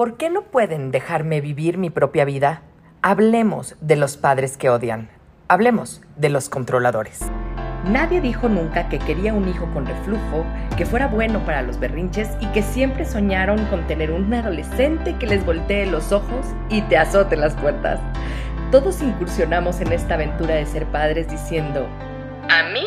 ¿Por qué no pueden dejarme vivir mi propia vida? Hablemos de los padres que odian. Hablemos de los controladores. Nadie dijo nunca que quería un hijo con reflujo, que fuera bueno para los berrinches y que siempre soñaron con tener un adolescente que les voltee los ojos y te azote las puertas. Todos incursionamos en esta aventura de ser padres diciendo, a mí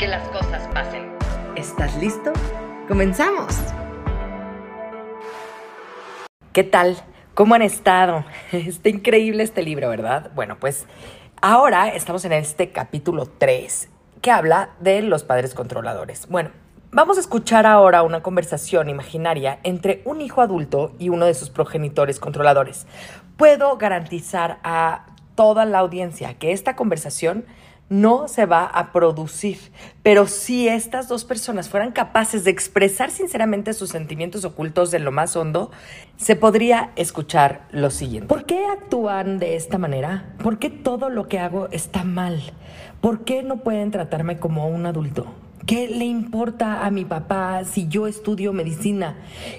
que las cosas pasen. ¿Estás listo? ¡Comenzamos! ¿Qué tal? ¿Cómo han estado? Está increíble este libro, ¿verdad? Bueno, pues ahora estamos en este capítulo 3 que habla de los padres controladores. Bueno, vamos a escuchar ahora una conversación imaginaria entre un hijo adulto y uno de sus progenitores controladores. Puedo garantizar a toda la audiencia que esta conversación no se va a producir. Pero si estas dos personas fueran capaces de expresar sinceramente sus sentimientos ocultos de lo más hondo, se podría escuchar lo siguiente. ¿Por qué actúan de esta manera? ¿Por qué todo lo que hago está mal? ¿Por qué no pueden tratarme como un adulto? ¿Qué le importa a mi papá si yo estudio medicina?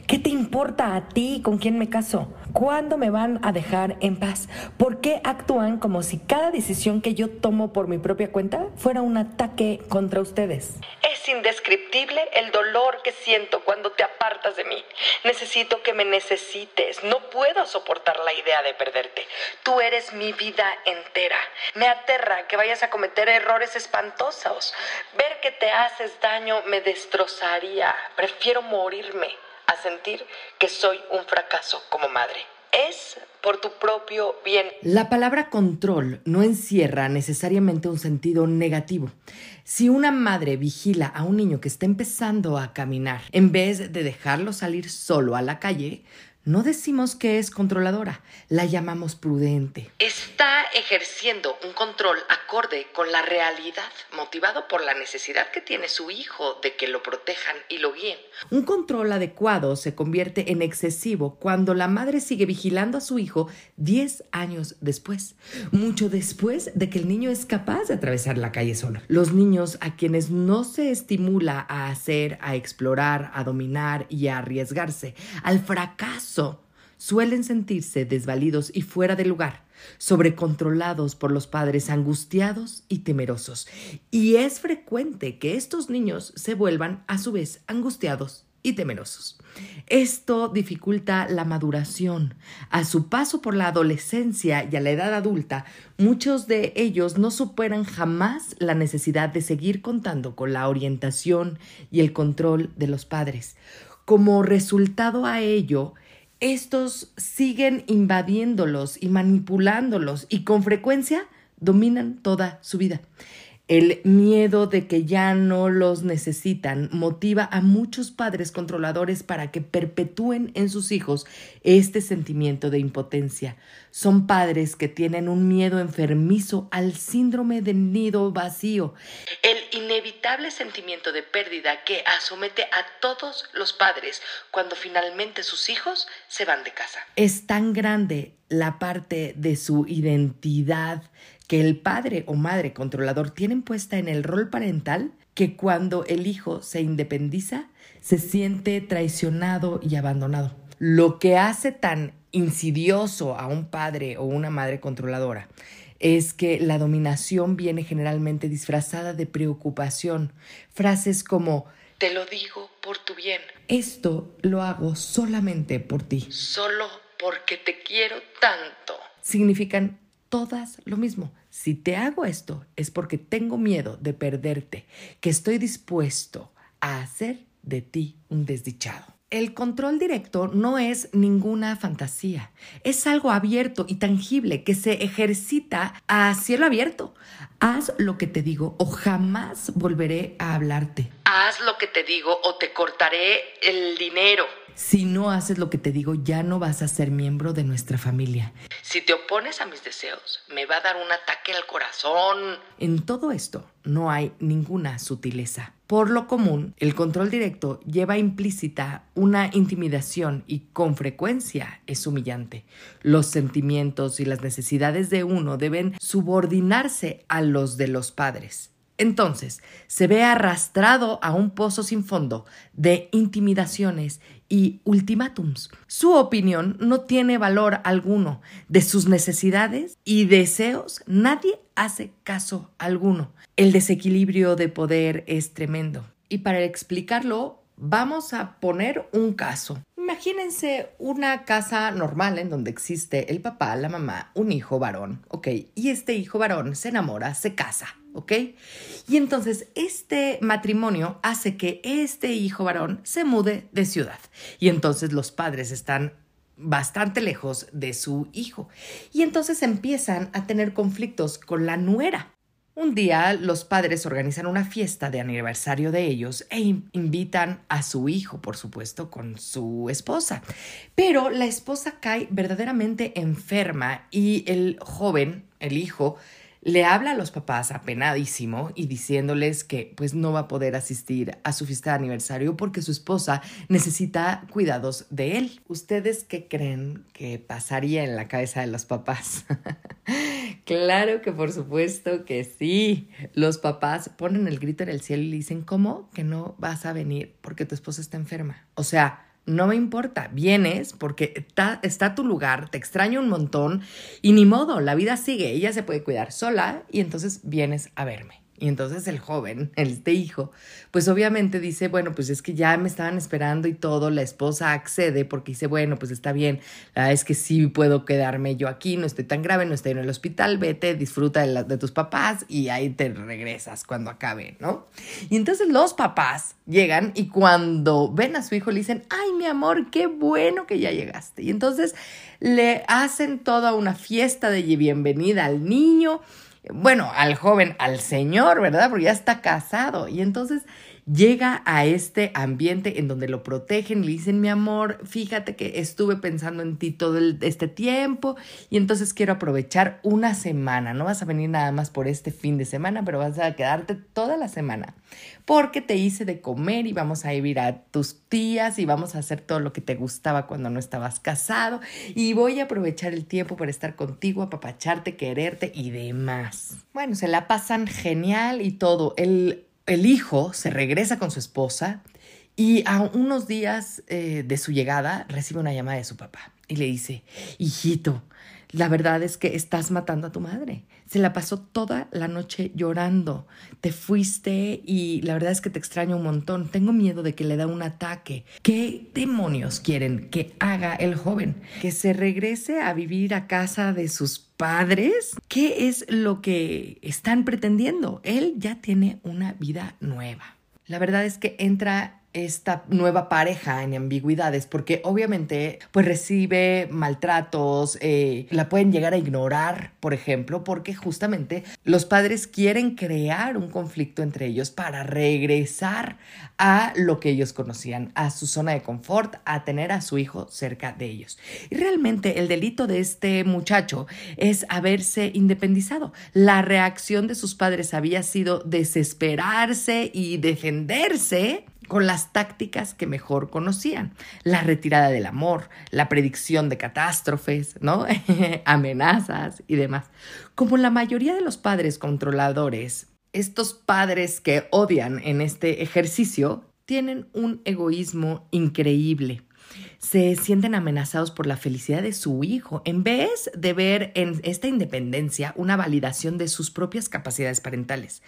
¿Qué te importa a ti con quién me caso? ¿Cuándo me van a dejar en paz? ¿Por qué actúan como si cada decisión que yo tomo por mi propia cuenta fuera un ataque contra ustedes? Es indescriptible el dolor que siento cuando te apartas de mí. Necesito que me necesites. No puedo soportar la idea de perderte. Tú eres mi vida entera. Me aterra que vayas a cometer errores espantosos. Ver que te haces daño me destrozaría. Prefiero morirme a sentir que soy un fracaso como madre. Es por tu propio bien. La palabra control no encierra necesariamente un sentido negativo. Si una madre vigila a un niño que está empezando a caminar, en vez de dejarlo salir solo a la calle, no decimos que es controladora, la llamamos prudente. Está ejerciendo un control acorde con la realidad, motivado por la necesidad que tiene su hijo de que lo protejan y lo guíen. Un control adecuado se convierte en excesivo cuando la madre sigue vigilando a su hijo 10 años después, mucho después de que el niño es capaz de atravesar la calle solo. Los niños a quienes no se estimula a hacer, a explorar, a dominar y a arriesgarse al fracaso suelen sentirse desvalidos y fuera de lugar, sobrecontrolados por los padres angustiados y temerosos. Y es frecuente que estos niños se vuelvan a su vez angustiados y temerosos. Esto dificulta la maduración. A su paso por la adolescencia y a la edad adulta, muchos de ellos no superan jamás la necesidad de seguir contando con la orientación y el control de los padres. Como resultado a ello, estos siguen invadiéndolos y manipulándolos y con frecuencia dominan toda su vida. El miedo de que ya no los necesitan motiva a muchos padres controladores para que perpetúen en sus hijos este sentimiento de impotencia. Son padres que tienen un miedo enfermizo al síndrome del nido vacío, el inevitable sentimiento de pérdida que asomete a todos los padres cuando finalmente sus hijos se van de casa. Es tan grande la parte de su identidad que el padre o madre controlador tienen puesta en el rol parental que cuando el hijo se independiza se siente traicionado y abandonado. Lo que hace tan insidioso a un padre o una madre controladora es que la dominación viene generalmente disfrazada de preocupación. Frases como te lo digo por tu bien. Esto lo hago solamente por ti. Solo porque te quiero tanto. Significan todas lo mismo. Si te hago esto es porque tengo miedo de perderte, que estoy dispuesto a hacer de ti un desdichado. El control directo no es ninguna fantasía, es algo abierto y tangible que se ejercita a cielo abierto. Haz lo que te digo o jamás volveré a hablarte. haz lo que te digo o te cortaré el dinero. Si no haces lo que te digo, ya no vas a ser miembro de nuestra familia. Si te opones a mis deseos, me va a dar un ataque al corazón. En todo esto no hay ninguna sutileza. Por lo común, el control directo lleva implícita una intimidación y con frecuencia es humillante. Los sentimientos y las necesidades de uno deben subordinarse a los de los padres. Entonces, se ve arrastrado a un pozo sin fondo de intimidaciones y ultimátums. Su opinión no tiene valor alguno. De sus necesidades y deseos nadie hace caso alguno. El desequilibrio de poder es tremendo. Y para explicarlo, vamos a poner un caso. Imagínense una casa normal en donde existe el papá, la mamá, un hijo varón, ¿ok? Y este hijo varón se enamora, se casa ¿ok? Y entonces este matrimonio hace que este hijo varón se mude de ciudad. Y entonces los padres están bastante lejos de su hijo. Y entonces empiezan a tener conflictos con la nuera. Un día los padres organizan una fiesta de aniversario de ellos e invitan a su hijo, por supuesto, con su esposa. Pero la esposa cae verdaderamente enferma y el joven, el hijo, le habla a los papás apenadísimo y diciéndoles que pues no va a poder asistir a su fiesta de aniversario porque su esposa necesita cuidados de él. ¿Ustedes qué creen que pasaría en la cabeza de los papás? claro que por supuesto que sí. Los papás ponen el grito en el cielo y le dicen, ¿cómo que no vas a venir porque tu esposa está enferma? O sea, no me importa, vienes porque está, está, tu lugar, te extraño un montón y ni modo, la vida sigue, ella se puede cuidar sola y entonces vienes a verme. Y entonces el joven, este hijo, pues obviamente dice, bueno, pues es que ya me estaban esperando y todo, la esposa accede porque dice, bueno, pues está bien, la verdad es que sí puedo quedarme yo aquí, no estoy tan grave, no estoy en el hospital, vete, disfruta de, de tus papás y ahí te regresas cuando acabe, ¿no? Y entonces los papás llegan y cuando ven a su hijo le dicen, ay, mi amor, qué bueno que ya llegaste. Y entonces le hacen toda una fiesta de bienvenida al niño bueno, al joven, al señor, ¿verdad? Porque ya está casado. Y entonces llega a este ambiente en donde lo protegen y le dicen, mi amor, fíjate que estuve pensando en ti todo este tiempo y entonces quiero aprovechar una semana. No vas a venir nada más por este fin de semana, pero vas a quedarte toda la semana porque te hice de comer y vamos a ir a tus tías y vamos a hacer todo lo que te gustaba cuando no estabas casado y voy a aprovechar el tiempo para estar contigo, apapacharte, quererte y demás. Bueno, se la pasan genial y todo. El el hijo se regresa con su esposa y a unos días eh, de su llegada recibe una llamada de su papá y le dice, hijito, la verdad es que estás matando a tu madre. Se la pasó toda la noche llorando. Te fuiste y la verdad es que te extraño un montón. Tengo miedo de que le da un ataque. ¿Qué demonios quieren que haga el joven? ¿Que se regrese a vivir a casa de sus padres? ¿Qué es lo que están pretendiendo? Él ya tiene una vida nueva. La verdad es que entra esta nueva pareja en ambigüedades porque obviamente pues recibe maltratos, eh, la pueden llegar a ignorar, por ejemplo, porque justamente los padres quieren crear un conflicto entre ellos para regresar a lo que ellos conocían, a su zona de confort, a tener a su hijo cerca de ellos. Y realmente el delito de este muchacho es haberse independizado. La reacción de sus padres había sido desesperarse y defenderse con las tácticas que mejor conocían, la retirada del amor, la predicción de catástrofes, ¿no? amenazas y demás. Como la mayoría de los padres controladores, estos padres que odian en este ejercicio tienen un egoísmo increíble se sienten amenazados por la felicidad de su hijo, en vez de ver en esta independencia una validación de sus propias capacidades parentales.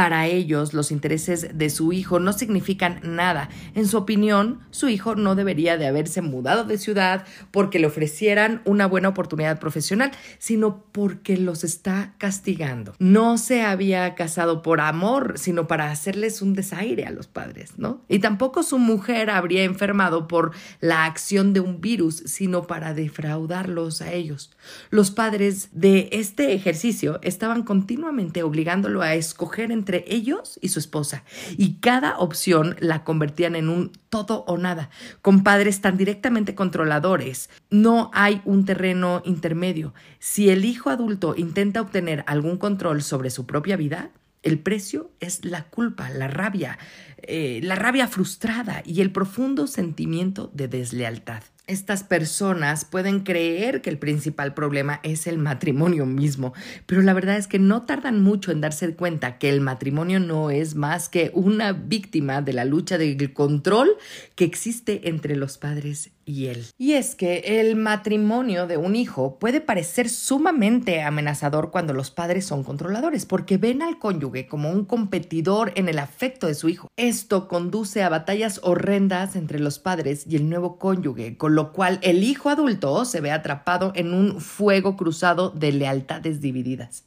Para ellos, los intereses de su hijo no significan nada. En su opinión, su hijo no debería de haberse mudado de ciudad porque le ofrecieran una buena oportunidad profesional, sino porque los está castigando. No se había casado por amor, sino para hacerles un desaire a los padres, ¿no? Y tampoco su mujer habría enfermado por la acción de un virus, sino para defraudarlos a ellos. Los padres de este ejercicio estaban continuamente obligándolo a escoger entre ellos y su esposa, y cada opción la convertían en un todo o nada. Con padres tan directamente controladores, no hay un terreno intermedio. Si el hijo adulto intenta obtener algún control sobre su propia vida, el precio es la culpa, la rabia, eh, la rabia frustrada y el profundo sentimiento de deslealtad estas personas pueden creer que el principal problema es el matrimonio mismo, pero la verdad es que no tardan mucho en darse cuenta que el matrimonio no es más que una víctima de la lucha del control que existe entre los padres y es que el matrimonio de un hijo puede parecer sumamente amenazador cuando los padres son controladores, porque ven al cónyuge como un competidor en el afecto de su hijo. Esto conduce a batallas horrendas entre los padres y el nuevo cónyuge, con lo cual el hijo adulto se ve atrapado en un fuego cruzado de lealtades divididas.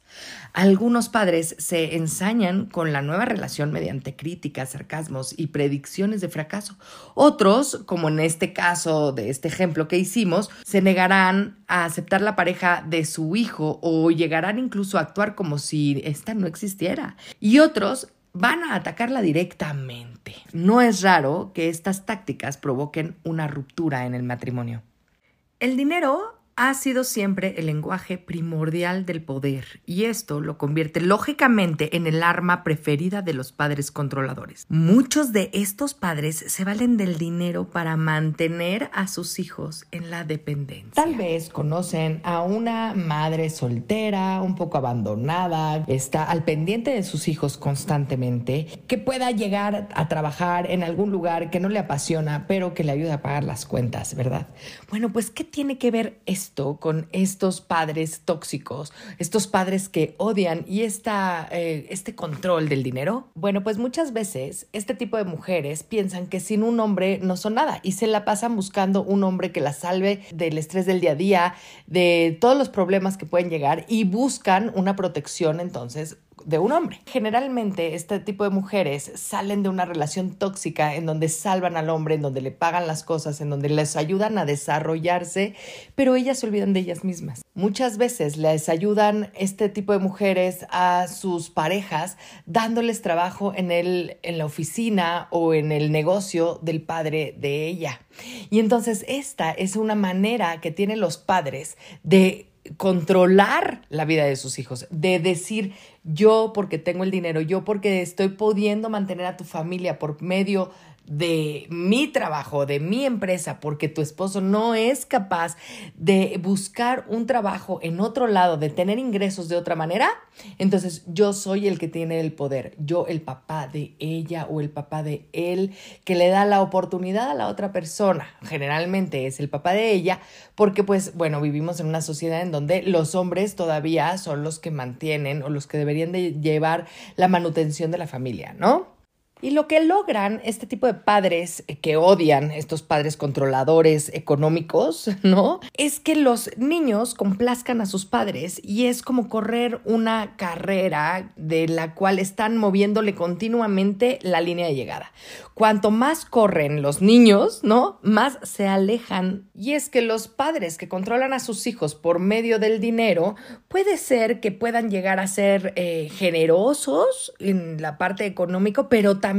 Algunos padres se ensañan con la nueva relación mediante críticas, sarcasmos y predicciones de fracaso. Otros, como en este caso de este ejemplo que hicimos, se negarán a aceptar la pareja de su hijo o llegarán incluso a actuar como si ésta no existiera. Y otros van a atacarla directamente. No es raro que estas tácticas provoquen una ruptura en el matrimonio. El dinero ha sido siempre el lenguaje primordial del poder y esto lo convierte lógicamente en el arma preferida de los padres controladores. Muchos de estos padres se valen del dinero para mantener a sus hijos en la dependencia. Tal vez conocen a una madre soltera, un poco abandonada, está al pendiente de sus hijos constantemente, que pueda llegar a trabajar en algún lugar que no le apasiona, pero que le ayude a pagar las cuentas, ¿verdad? Bueno, pues ¿qué tiene que ver con estos padres tóxicos, estos padres que odian y esta, eh, este control del dinero? Bueno, pues muchas veces este tipo de mujeres piensan que sin un hombre no son nada y se la pasan buscando un hombre que la salve del estrés del día a día, de todos los problemas que pueden llegar y buscan una protección entonces de un hombre. Generalmente este tipo de mujeres salen de una relación tóxica en donde salvan al hombre, en donde le pagan las cosas, en donde les ayudan a desarrollarse, pero ellas se olvidan de ellas mismas. Muchas veces les ayudan este tipo de mujeres a sus parejas dándoles trabajo en, el, en la oficina o en el negocio del padre de ella. Y entonces esta es una manera que tienen los padres de controlar la vida de sus hijos, de decir yo porque tengo el dinero, yo porque estoy pudiendo mantener a tu familia por medio de mi trabajo, de mi empresa, porque tu esposo no es capaz de buscar un trabajo en otro lado, de tener ingresos de otra manera, entonces yo soy el que tiene el poder, yo el papá de ella o el papá de él, que le da la oportunidad a la otra persona, generalmente es el papá de ella, porque pues bueno, vivimos en una sociedad en donde los hombres todavía son los que mantienen o los que deberían de llevar la manutención de la familia, ¿no? Y lo que logran este tipo de padres que odian, estos padres controladores económicos, ¿no? Es que los niños complazcan a sus padres y es como correr una carrera de la cual están moviéndole continuamente la línea de llegada. Cuanto más corren los niños, ¿no? Más se alejan. Y es que los padres que controlan a sus hijos por medio del dinero, puede ser que puedan llegar a ser eh, generosos en la parte económica, pero también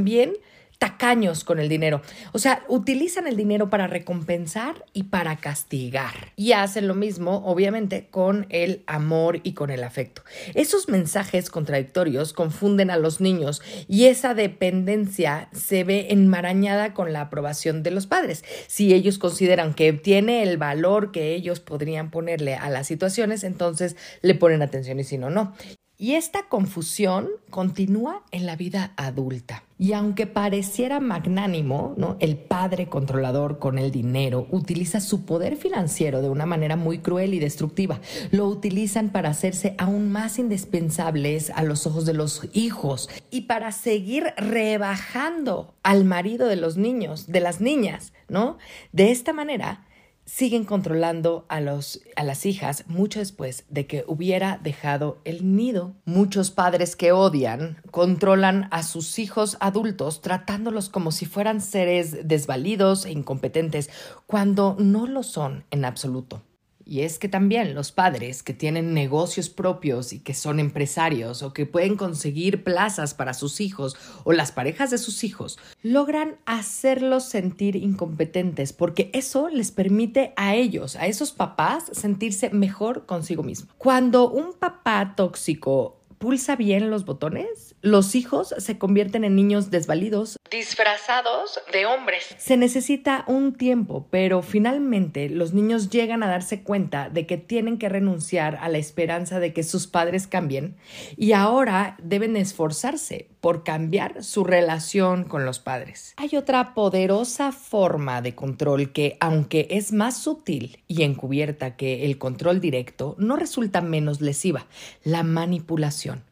tacaños con el dinero. O sea, utilizan el dinero para recompensar y para castigar. Y hacen lo mismo, obviamente, con el amor y con el afecto. Esos mensajes contradictorios confunden a los niños y esa dependencia se ve enmarañada con la aprobación de los padres. Si ellos consideran que tiene el valor que ellos podrían ponerle a las situaciones, entonces le ponen atención y si no, no. Y esta confusión continúa en la vida adulta. Y aunque pareciera magnánimo, ¿no? el padre controlador con el dinero utiliza su poder financiero de una manera muy cruel y destructiva. Lo utilizan para hacerse aún más indispensables a los ojos de los hijos y para seguir rebajando al marido de los niños, de las niñas, ¿no? De esta manera siguen controlando a, los, a las hijas mucho después de que hubiera dejado el nido. Muchos padres que odian controlan a sus hijos adultos tratándolos como si fueran seres desvalidos e incompetentes, cuando no lo son en absoluto. Y es que también los padres que tienen negocios propios y que son empresarios o que pueden conseguir plazas para sus hijos o las parejas de sus hijos logran hacerlos sentir incompetentes porque eso les permite a ellos, a esos papás, sentirse mejor consigo mismo. Cuando un papá tóxico pulsa bien los botones, los hijos se convierten en niños desvalidos, disfrazados de hombres. Se necesita un tiempo, pero finalmente los niños llegan a darse cuenta de que tienen que renunciar a la esperanza de que sus padres cambien y ahora deben esforzarse por cambiar su relación con los padres. Hay otra poderosa forma de control que, aunque es más sutil y encubierta que el control directo, no resulta menos lesiva, la manipulación.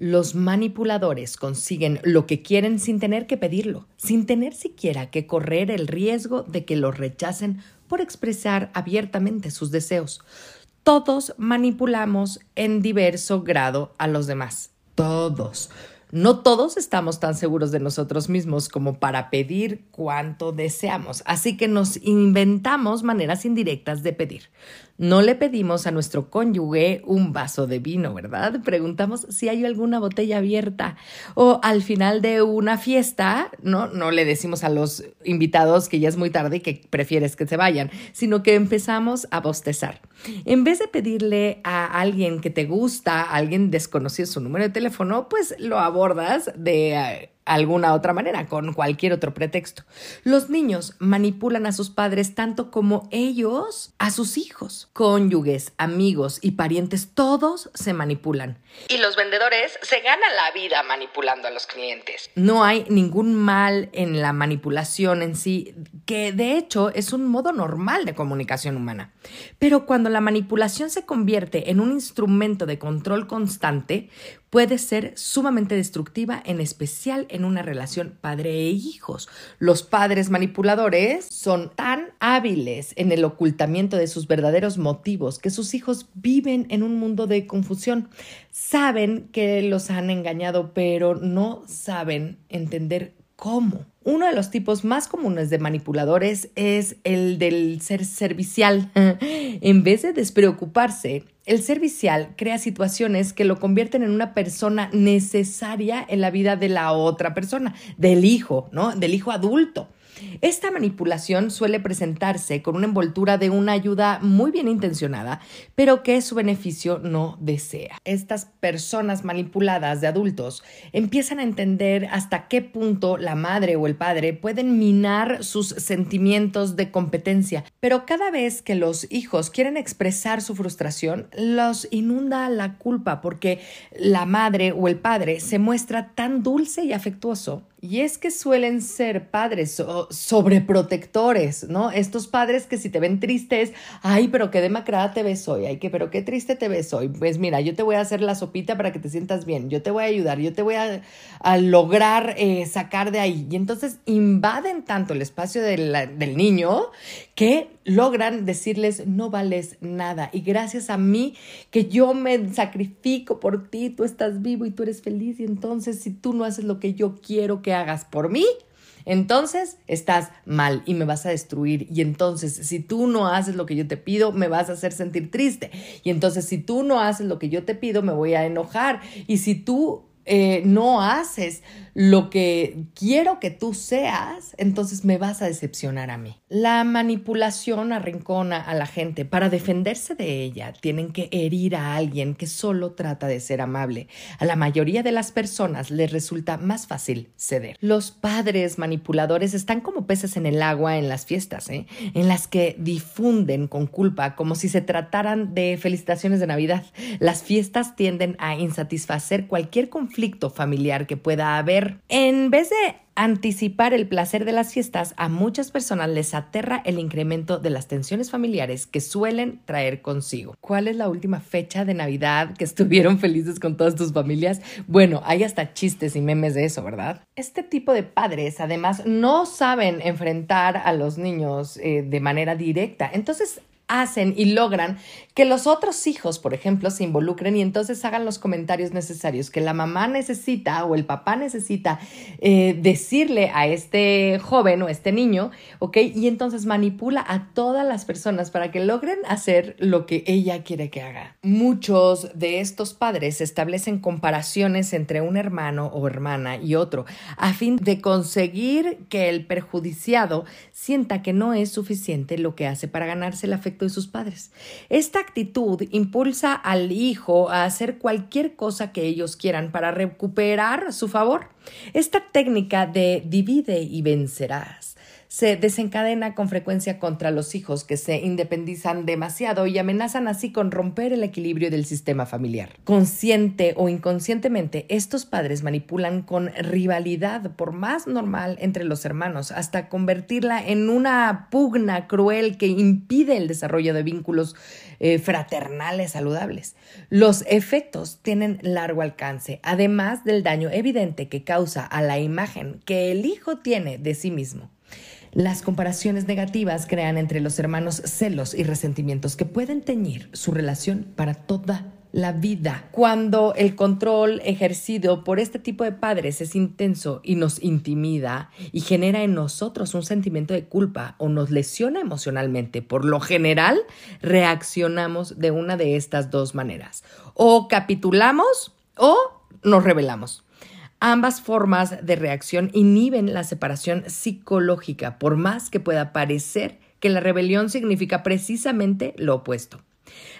Los manipuladores consiguen lo que quieren sin tener que pedirlo, sin tener siquiera que correr el riesgo de que los rechacen por expresar abiertamente sus deseos. Todos manipulamos en diverso grado a los demás. Todos. No todos estamos tan seguros de nosotros mismos como para pedir cuanto deseamos, así que nos inventamos maneras indirectas de pedir. No le pedimos a nuestro cónyuge un vaso de vino, ¿verdad? Preguntamos si hay alguna botella abierta. O al final de una fiesta, no, no le decimos a los invitados que ya es muy tarde y que prefieres que se vayan, sino que empezamos a bostezar. En vez de pedirle a alguien que te gusta, a alguien desconocido su número de teléfono, pues lo abordas de eh, alguna otra manera, con cualquier otro pretexto. Los niños manipulan a sus padres tanto como ellos a sus hijos. Cónyuges, amigos y parientes, todos se manipulan. Y los vendedores se ganan la vida manipulando a los clientes. No hay ningún mal en la manipulación en sí, que de hecho es un modo normal de comunicación humana. Pero cuando la manipulación se convierte en un instrumento de control constante, puede ser sumamente destructiva, en especial en una relación padre e hijos. Los padres manipuladores son tan hábiles en el ocultamiento de sus verdaderos motivos que sus hijos viven en un mundo de confusión. Saben que los han engañado, pero no saben entender cómo. Uno de los tipos más comunes de manipuladores es el del ser servicial. en vez de despreocuparse, el servicial crea situaciones que lo convierten en una persona necesaria en la vida de la otra persona, del hijo, ¿no? Del hijo adulto. Esta manipulación suele presentarse con una envoltura de una ayuda muy bien intencionada, pero que su beneficio no desea. Estas personas manipuladas de adultos empiezan a entender hasta qué punto la madre o el padre pueden minar sus sentimientos de competencia, pero cada vez que los hijos quieren expresar su frustración, los inunda la culpa porque la madre o el padre se muestra tan dulce y afectuoso y es que suelen ser padres sobreprotectores, ¿no? Estos padres que si te ven tristes, ay, pero qué demacrada te ves hoy, ay, que pero qué triste te ves hoy. Pues mira, yo te voy a hacer la sopita para que te sientas bien, yo te voy a ayudar, yo te voy a, lograr eh, sacar de ahí. Y entonces invaden tanto el espacio del niño que logran decirles no vales nada y gracias a mí que yo me sacrifico por ti, tú estás vivo y tú eres feliz y entonces si tú no haces lo que yo quiero que hagas por mí, entonces estás mal y me vas a destruir. Y entonces si tú no haces lo que yo te pido, me vas a hacer sentir triste. Y entonces si tú no haces lo que yo te pido, me voy a enojar. Y si tú eh, no haces lo que quiero que tú seas, entonces me vas a decepcionar a mí. La manipulación arrincona a la gente. Para defenderse de ella, tienen que herir a alguien que solo trata de ser amable. A la mayoría de las personas les resulta más fácil ceder. Los padres manipuladores están como peces en el agua en las fiestas, ¿eh? en las que difunden con culpa como si se trataran de felicitaciones de Navidad. Las fiestas tienden a insatisfacer cualquier conflicto familiar que pueda haber En vez de anticipar el placer de las fiestas, a muchas personas les aterra el incremento de las tensiones familiares que suelen traer consigo. ¿Cuál es la última fecha de Navidad que estuvieron felices con todas tus familias? Bueno, hay hasta chistes y memes de eso, ¿verdad? Este tipo de padres además no saben enfrentar a los niños eh, de manera directa. Entonces hacen y logran que los otros hijos, por ejemplo, se involucren y entonces hagan los comentarios necesarios que la mamá necesita o el papá necesita eh, decirle a este joven o este niño, ¿ok? Y entonces manipula a todas las personas para que logren hacer lo que ella quiere que haga. Muchos de estos padres establecen comparaciones entre un hermano o hermana y otro a fin de conseguir que el perjudiciado sienta que no es suficiente lo que hace para ganarse el afecto de sus padres. Esta actitud impulsa al hijo a hacer cualquier cosa que ellos quieran para recuperar su favor. Esta técnica de divide y vencerás se desencadena con frecuencia contra los hijos que se independizan demasiado y amenazan así con romper el equilibrio del sistema familiar. Consciente o inconscientemente, estos padres manipulan con rivalidad, por más normal entre los hermanos, hasta convertirla en una pugna cruel que impide el desarrollo de vínculos eh, fraternales saludables. Los efectos tienen largo alcance, además del daño evidente que causa a la imagen que el hijo tiene de sí mismo. Las comparaciones negativas crean entre los hermanos celos y resentimientos que pueden teñir su relación para toda la vida. Cuando el control ejercido por este tipo de padres es intenso y nos intimida y genera en nosotros un sentimiento de culpa o nos lesiona emocionalmente, por lo general reaccionamos de una de estas dos maneras. O capitulamos o nos rebelamos. Ambas formas de reacción inhiben la separación psicológica, por más que pueda parecer que la rebelión significa precisamente lo opuesto.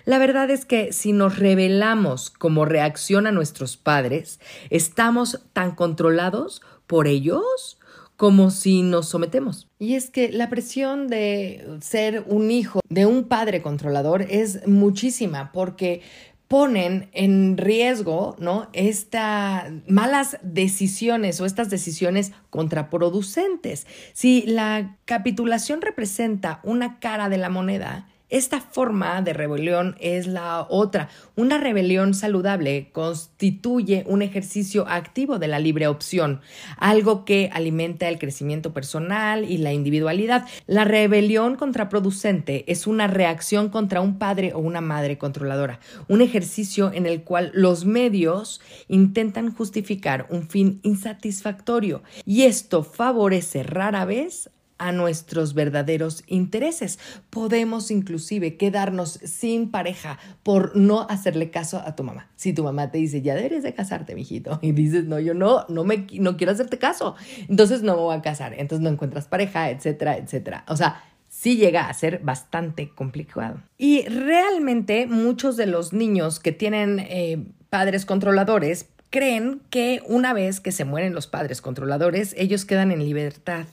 La verdad es que si nos rebelamos como reacción a nuestros padres, estamos tan controlados por ellos como si nos sometemos. Y es que la presión de ser un hijo de un padre controlador es muchísima porque ponen en riesgo, ¿no? Estas malas decisiones o estas decisiones contraproducentes. Si la capitulación representa una cara de la moneda, esta forma de rebelión es la otra. Una rebelión saludable constituye un ejercicio activo de la libre opción, algo que alimenta el crecimiento personal y la individualidad. La rebelión contraproducente es una reacción contra un padre o una madre controladora, un ejercicio en el cual los medios intentan justificar un fin insatisfactorio y esto favorece rara vez a nuestros verdaderos intereses. Podemos inclusive quedarnos sin pareja por no hacerle caso a tu mamá. Si tu mamá te dice, ya deberías de casarte, mijito, y dices, no, yo no, no me, no quiero hacerte caso, entonces no me voy a casar, entonces no encuentras pareja, etcétera, etcétera. O sea, sí llega a ser bastante complicado. Y realmente muchos de los niños que tienen eh, padres controladores creen que una vez que se mueren los padres controladores, ellos quedan en libertad.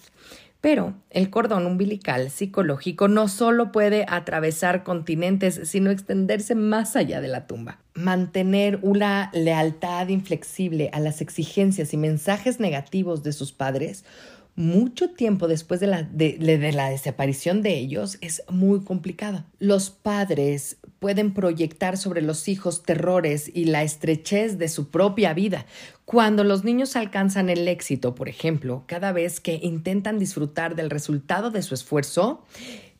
Pero el cordón umbilical psicológico no solo puede atravesar continentes, sino extenderse más allá de la tumba. Mantener una lealtad inflexible a las exigencias y mensajes negativos de sus padres mucho tiempo después de la, de, la, desaparición de ellos es muy complicado. Los padres pueden proyectar sobre los hijos terrores y la estrechez de su propia vida. Cuando los niños alcanzan el éxito, por ejemplo, cada vez que intentan disfrutar del resultado de su esfuerzo,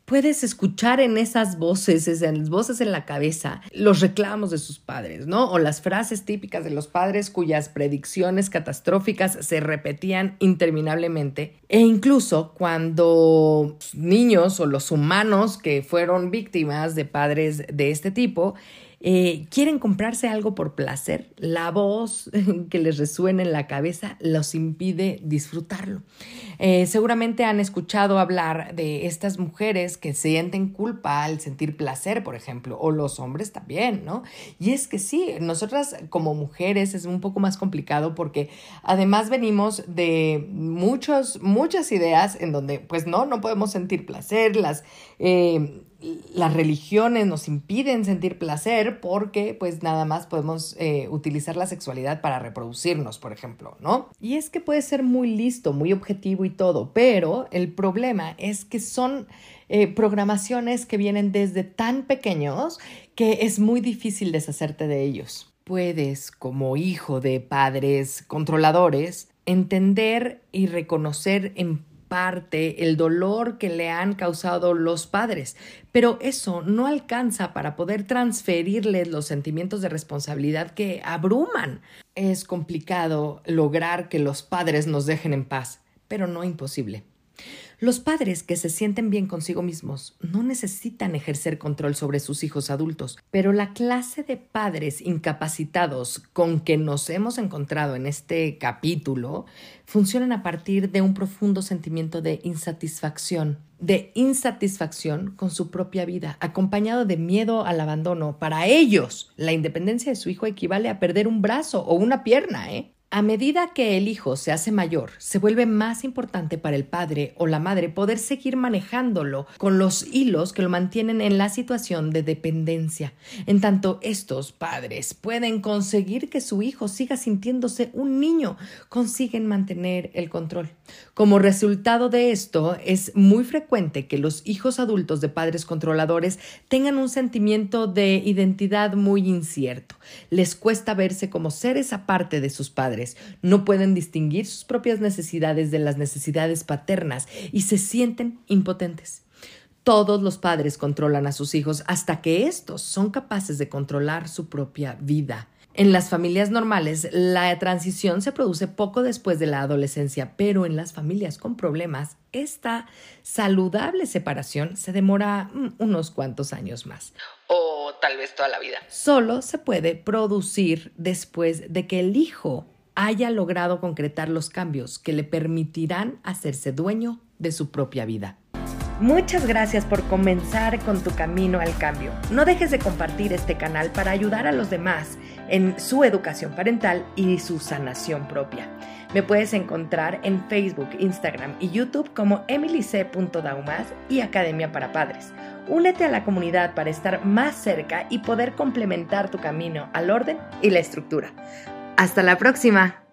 puedes escuchar en esas voces, en las voces en la cabeza, los reclamos de sus padres, ¿no? O las frases típicas de los padres cuyas predicciones catastróficas se repetían interminablemente. E incluso cuando niños o los humanos que fueron víctimas de padres de este tipo, eh, quieren comprarse algo por placer, la voz que les resuena en la cabeza los impide disfrutarlo. Eh, seguramente han escuchado hablar de estas mujeres que sienten culpa al sentir placer, por ejemplo, o los hombres también, ¿no? Y es que sí, nosotras como mujeres es un poco más complicado porque además venimos de muchos, muchas ideas en donde pues no, no podemos sentir placer, las... Eh, las religiones nos impiden sentir placer porque pues nada más podemos eh, utilizar la sexualidad para reproducirnos, por ejemplo, ¿no? Y es que puede ser muy listo, muy objetivo y todo, pero el problema es que son eh, programaciones que vienen desde tan pequeños que es muy difícil deshacerte de ellos. Puedes, como hijo de padres controladores, entender y reconocer en parte el dolor que le han causado los padres, pero eso no alcanza para poder transferirles los sentimientos de responsabilidad que abruman. Es complicado lograr que los padres nos dejen en paz, pero no imposible. Los padres que se sienten bien consigo mismos no necesitan ejercer control sobre sus hijos adultos, pero la clase de padres incapacitados con que nos hemos encontrado en este capítulo funcionan a partir de un profundo sentimiento de insatisfacción, de insatisfacción con su propia vida, acompañado de miedo al abandono. Para ellos, la independencia de su hijo equivale a perder un brazo o una pierna, ¿eh? A medida que el hijo se hace mayor, se vuelve más importante para el padre o la madre poder seguir manejándolo con los hilos que lo mantienen en la situación de dependencia. En tanto, estos padres pueden conseguir que su hijo siga sintiéndose un niño, consiguen mantener el control. Como resultado de esto, es muy frecuente que los hijos adultos de padres controladores tengan un sentimiento de identidad muy incierto. Les cuesta verse como seres aparte de sus padres no pueden distinguir sus propias necesidades de las necesidades paternas y se sienten impotentes. Todos los padres controlan a sus hijos hasta que estos son capaces de controlar su propia vida. En las familias normales, la transición se produce poco después de la adolescencia, pero en las familias con problemas, esta saludable separación se demora mm, unos cuantos años más. O tal vez toda la vida. Solo se puede producir después de que el hijo haya logrado concretar los cambios que le permitirán hacerse dueño de su propia vida. Muchas gracias por comenzar con tu camino al cambio. No dejes de compartir este canal para ayudar a los demás en su educación parental y su sanación propia. Me puedes encontrar en Facebook, Instagram y YouTube como emilyc.daumas y Academia para Padres. Únete a la comunidad para estar más cerca y poder complementar tu camino al orden y la estructura. Hasta la próxima.